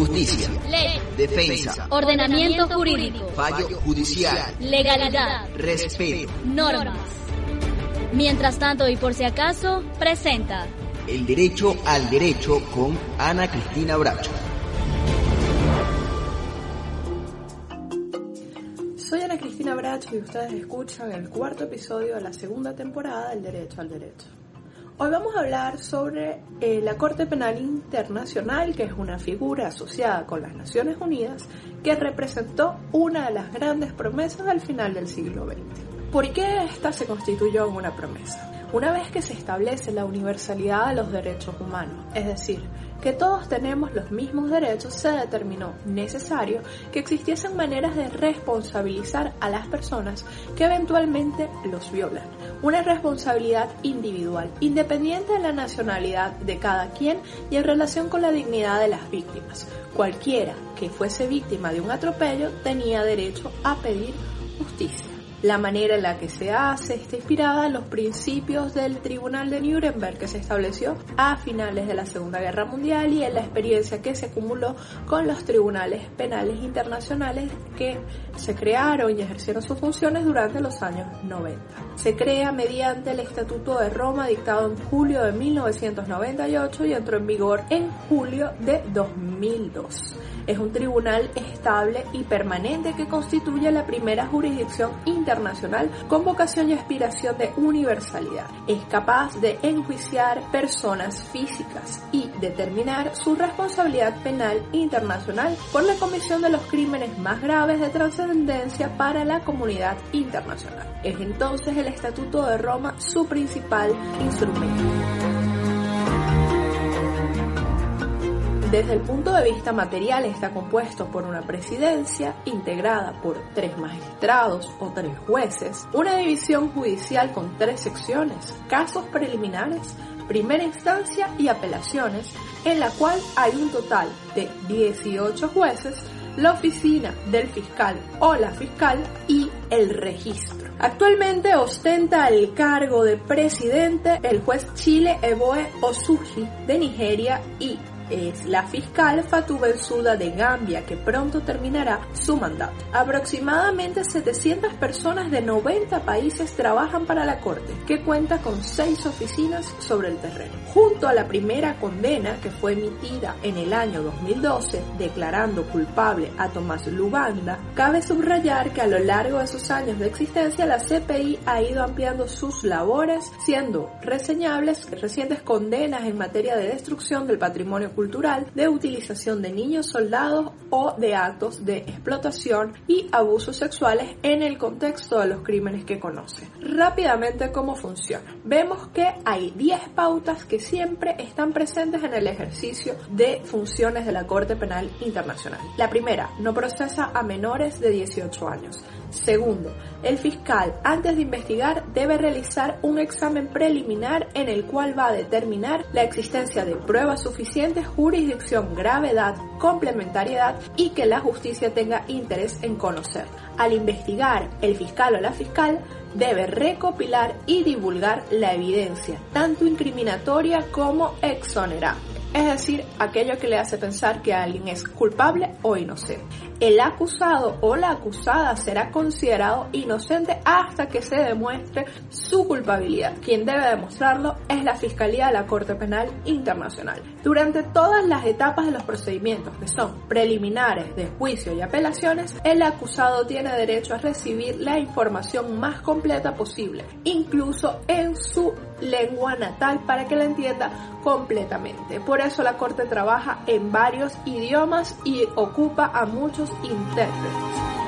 Justicia. Ley. Defensa. Ordenamiento jurídico. Fallo judicial. Legalidad. Respeto. Normas. Mientras tanto y por si acaso, presenta El derecho al derecho con Ana Cristina Bracho. Soy Ana Cristina Bracho y ustedes escuchan el cuarto episodio de la segunda temporada del Derecho al Derecho. Hoy vamos a hablar sobre eh, la Corte Penal Internacional, que es una figura asociada con las Naciones Unidas que representó una de las grandes promesas al final del siglo XX. ¿Por qué esta se constituyó en una promesa? Una vez que se establece la universalidad de los derechos humanos, es decir, que todos tenemos los mismos derechos, se determinó necesario que existiesen maneras de responsabilizar a las personas que eventualmente los violan. Una responsabilidad individual, independiente de la nacionalidad de cada quien y en relación con la dignidad de las víctimas. Cualquiera que fuese víctima de un atropello tenía derecho a pedir justicia. La manera en la que se hace está inspirada en los principios del Tribunal de Nuremberg que se estableció a finales de la Segunda Guerra Mundial y en la experiencia que se acumuló con los tribunales penales internacionales que se crearon y ejercieron sus funciones durante los años 90. Se crea mediante el Estatuto de Roma dictado en julio de 1998 y entró en vigor en julio de 2002. Es un tribunal estable y permanente que constituye la primera jurisdicción internacional con vocación y aspiración de universalidad. Es capaz de enjuiciar personas físicas y determinar su responsabilidad penal internacional por la comisión de los crímenes más graves de trascendencia para la comunidad internacional. Es entonces el Estatuto de Roma su principal instrumento. Desde el punto de vista material está compuesto por una presidencia integrada por tres magistrados o tres jueces, una división judicial con tres secciones, casos preliminares, primera instancia y apelaciones, en la cual hay un total de 18 jueces, la oficina del fiscal o la fiscal y el registro. Actualmente ostenta el cargo de presidente el juez Chile Eboe Osuji de Nigeria y es la fiscal Fatou Bensouda de Gambia, que pronto terminará su mandato. Aproximadamente 700 personas de 90 países trabajan para la Corte, que cuenta con 6 oficinas sobre el terreno. Junto a la primera condena que fue emitida en el año 2012, declarando culpable a Tomás Lubanda, cabe subrayar que a lo largo de sus años de existencia la CPI ha ido ampliando sus labores, siendo reseñables recientes condenas en materia de destrucción del patrimonio cultural, de utilización de niños soldados o de actos de explotación y abusos sexuales en el contexto de los crímenes que conoce. Rápidamente, ¿cómo funciona? Vemos que hay 10 pautas que siempre están presentes en el ejercicio de funciones de la Corte Penal Internacional. La primera, no procesa a menores de 18 años. Segundo, el fiscal antes de investigar debe realizar un examen preliminar en el cual va a determinar la existencia de pruebas suficientes, jurisdicción, gravedad, complementariedad y que la justicia tenga interés en conocer. Al investigar, el fiscal o la fiscal debe recopilar y divulgar la evidencia, tanto incriminatoria como exonerante es decir, aquello que le hace pensar que alguien es culpable o inocente. El acusado o la acusada será considerado inocente hasta que se demuestre su culpabilidad. Quien debe demostrarlo es la Fiscalía de la Corte Penal Internacional. Durante todas las etapas de los procedimientos, que son preliminares, de juicio y apelaciones, el acusado tiene derecho a recibir la información más completa posible, incluso en su lengua natal para que la entienda completamente. Por eso la Corte trabaja en varios idiomas y ocupa a muchos intérpretes.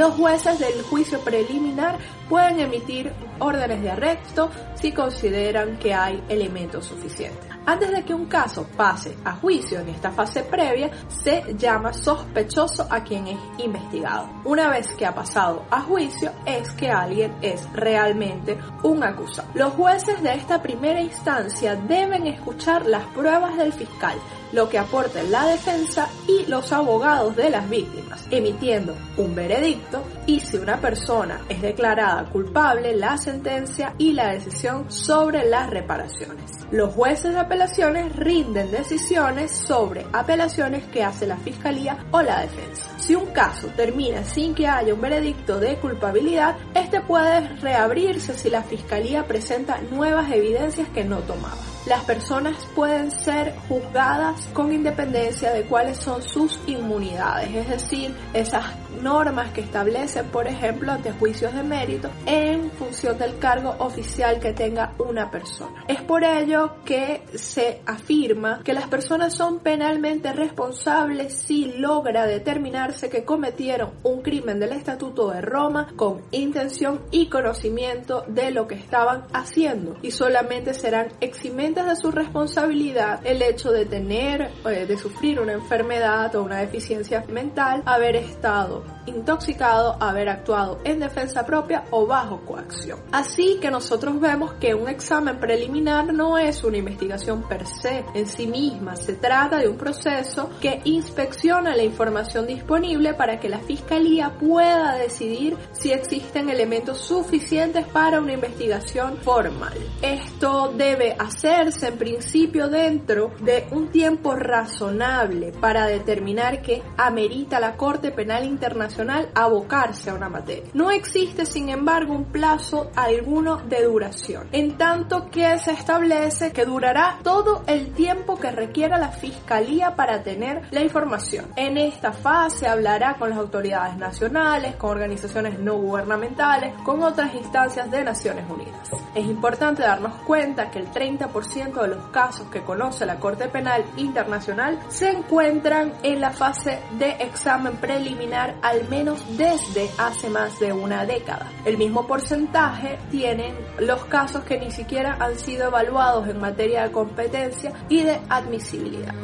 Los jueces del juicio preliminar pueden emitir órdenes de arresto si consideran que hay elementos suficientes. Antes de que un caso pase a juicio en esta fase previa, se llama sospechoso a quien es investigado. Una vez que ha pasado a juicio, es que alguien es realmente un acusado. Los jueces de esta primera instancia deben escuchar las pruebas del fiscal lo que aporta la defensa y los abogados de las víctimas, emitiendo un veredicto y si una persona es declarada culpable, la sentencia y la decisión sobre las reparaciones. Los jueces de apelaciones rinden decisiones sobre apelaciones que hace la fiscalía o la defensa. Si un caso termina sin que haya un veredicto de culpabilidad, este puede reabrirse si la fiscalía presenta nuevas evidencias que no tomaba las personas pueden ser juzgadas con independencia de cuáles son sus inmunidades, es decir, esas normas que establecen, por ejemplo, ante juicios de mérito en función del cargo oficial que tenga una persona. Es por ello que se afirma que las personas son penalmente responsables si logra determinarse que cometieron un crimen del Estatuto de Roma con intención y conocimiento de lo que estaban haciendo y solamente serán eximentes de su responsabilidad el hecho de tener, eh, de sufrir una enfermedad o una deficiencia mental, haber estado intoxicado, haber actuado en defensa propia o bajo coacción. Así que nosotros vemos que un examen preliminar no es una investigación per se en sí misma, se trata de un proceso que inspecciona la información disponible para que la fiscalía pueda decidir si existen elementos suficientes para una investigación formal. Esto debe hacerse en principio dentro de un tiempo razonable para determinar que amerita la Corte Penal Internacional abocarse a una materia. No existe, sin embargo, un plazo alguno de duración, en tanto que se establece que durará todo el tiempo que requiera la Fiscalía para tener la información. En esta fase hablará con las autoridades nacionales, con organizaciones no gubernamentales, con otras instancias de Naciones Unidas. Es importante darnos cuenta que el 30% de los casos que conoce la Corte Penal Internacional se encuentran en la fase de examen preliminar al menos desde hace más de una década. El mismo porcentaje tienen los casos que ni siquiera han sido evaluados en materia de competencia y de admisibilidad.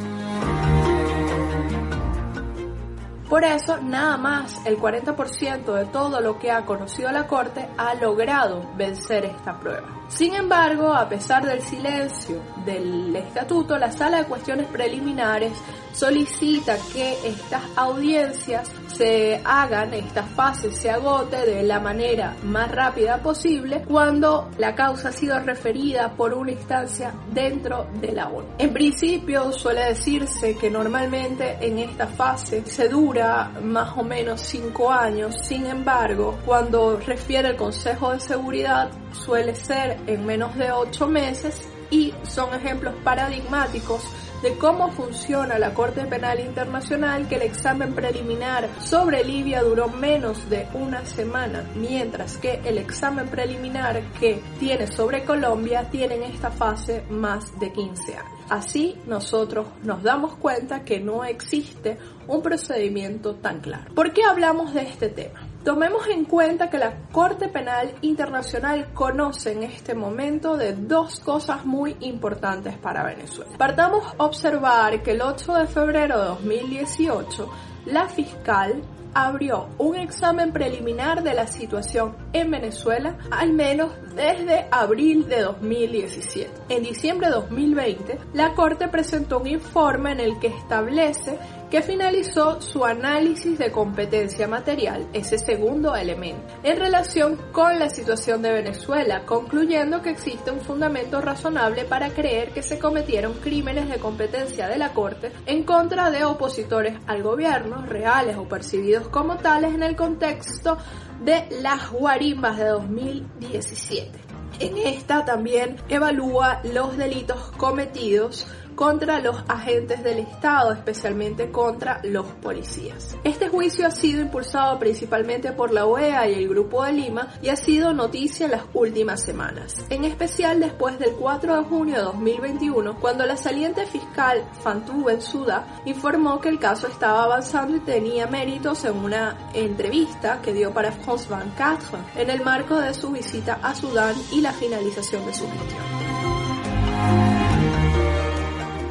Por eso, nada más el 40% de todo lo que ha conocido la Corte ha logrado vencer esta prueba. Sin embargo, a pesar del silencio del estatuto, la Sala de Cuestiones Preliminares solicita que estas audiencias se hagan, esta fase se agote de la manera más rápida posible cuando la causa ha sido referida por una instancia dentro de la ONU. En principio suele decirse que normalmente en esta fase se dura más o menos cinco años, sin embargo, cuando refiere el Consejo de Seguridad suele ser en menos de ocho meses y son ejemplos paradigmáticos de cómo funciona la Corte Penal Internacional que el examen preliminar sobre Libia duró menos de una semana, mientras que el examen preliminar que tiene sobre Colombia tiene en esta fase más de 15 años. Así nosotros nos damos cuenta que no existe un procedimiento tan claro. ¿Por qué hablamos de este tema? Tomemos en cuenta que la Corte Penal Internacional conoce en este momento de dos cosas muy importantes para Venezuela. Partamos a observar que el 8 de febrero de 2018 la fiscal abrió un examen preliminar de la situación en Venezuela al menos desde abril de 2017. En diciembre de 2020, la Corte presentó un informe en el que establece que finalizó su análisis de competencia material, ese segundo elemento, en relación con la situación de Venezuela, concluyendo que existe un fundamento razonable para creer que se cometieron crímenes de competencia de la Corte en contra de opositores al gobierno, reales o percibidos como tales en el contexto de las guarimbas de 2017. En esta también evalúa los delitos cometidos contra los agentes del Estado, especialmente contra los policías. Este juicio ha sido impulsado principalmente por la OEA y el Grupo de Lima y ha sido noticia en las últimas semanas, en especial después del 4 de junio de 2021, cuando la saliente fiscal Fantu Bensouda informó que el caso estaba avanzando y tenía méritos en una entrevista que dio para France 24 en el marco de su visita a Sudán y la finalización de su gestión.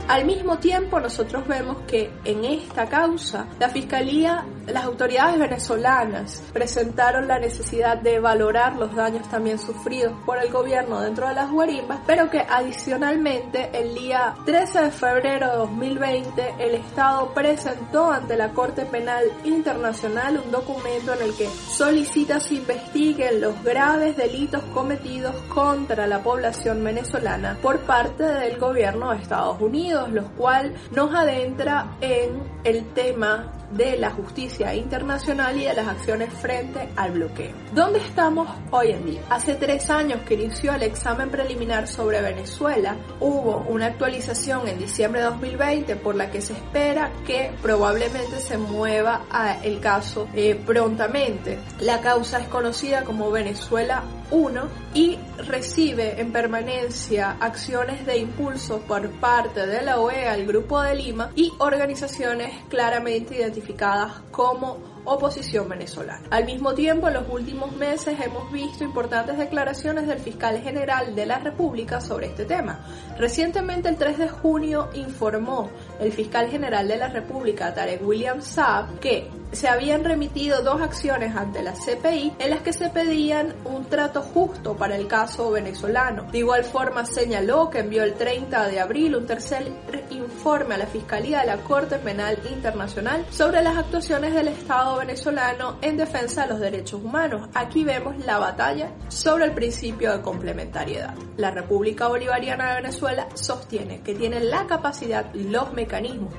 Al mismo tiempo, nosotros vemos que en esta causa, la Fiscalía, las autoridades venezolanas presentaron la necesidad de valorar los daños también sufridos por el gobierno dentro de las guarimbas, pero que adicionalmente el día 13 de febrero de 2020 el Estado presentó ante la Corte Penal Internacional un documento en el que solicita se investiguen los graves delitos cometidos contra la población venezolana por parte del gobierno de Estados Unidos los cual nos adentra en el tema de la justicia internacional y de las acciones frente al bloqueo. ¿Dónde estamos hoy en día? Hace tres años que inició el examen preliminar sobre Venezuela, hubo una actualización en diciembre de 2020 por la que se espera que probablemente se mueva el caso eh, prontamente. La causa es conocida como Venezuela 1 y recibe en permanencia acciones de impulso por parte de la OEA, el Grupo de Lima y organizaciones claramente identificadas como oposición venezolana. Al mismo tiempo, en los últimos meses hemos visto importantes declaraciones del fiscal general de la República sobre este tema. Recientemente, el 3 de junio, informó el fiscal general de la República, Tarek William Saab, que se habían remitido dos acciones ante la CPI en las que se pedían un trato justo para el caso venezolano. De igual forma señaló que envió el 30 de abril un tercer informe a la Fiscalía de la Corte Penal Internacional sobre las actuaciones del Estado venezolano en defensa de los derechos humanos. Aquí vemos la batalla sobre el principio de complementariedad. La República Bolivariana de Venezuela sostiene que tiene la capacidad, los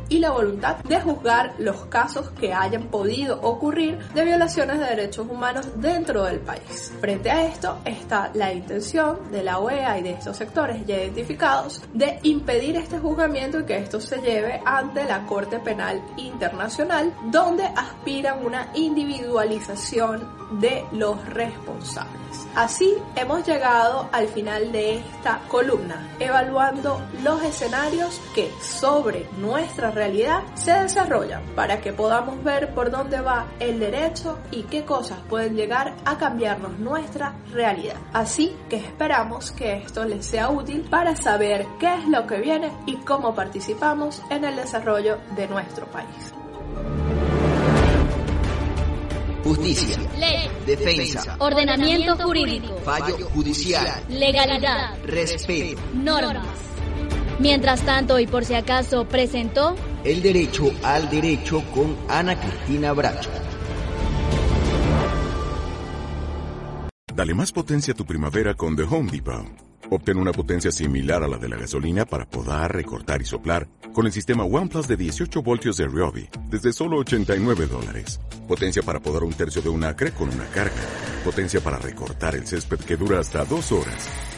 y la voluntad de juzgar los casos que hayan podido ocurrir de violaciones de derechos humanos dentro del país. Frente a esto está la intención de la OEA y de estos sectores ya identificados de impedir este juzgamiento y que esto se lleve ante la Corte Penal Internacional, donde aspiran una individualización de los responsables. Así hemos llegado al final de esta columna, evaluando los escenarios que sobre nuestra realidad se desarrollan para que podamos ver por dónde va el derecho y qué cosas pueden llegar a cambiarnos nuestra realidad. Así que esperamos que esto les sea útil para saber qué es lo que viene y cómo participamos en el desarrollo de nuestro país. Justicia. Ley. Defensa. Ordenamiento jurídico. Fallo judicial. Legalidad. Respeto. Normas. Mientras tanto, y por si acaso, presentó El derecho al derecho con Ana Cristina Bracho. Dale más potencia a tu primavera con The Home Depot. Obtén una potencia similar a la de la gasolina para podar, recortar y soplar con el sistema OnePlus de 18 voltios de Ryobi desde solo 89 dólares. Potencia para podar un tercio de un acre con una carga. Potencia para recortar el césped que dura hasta dos horas.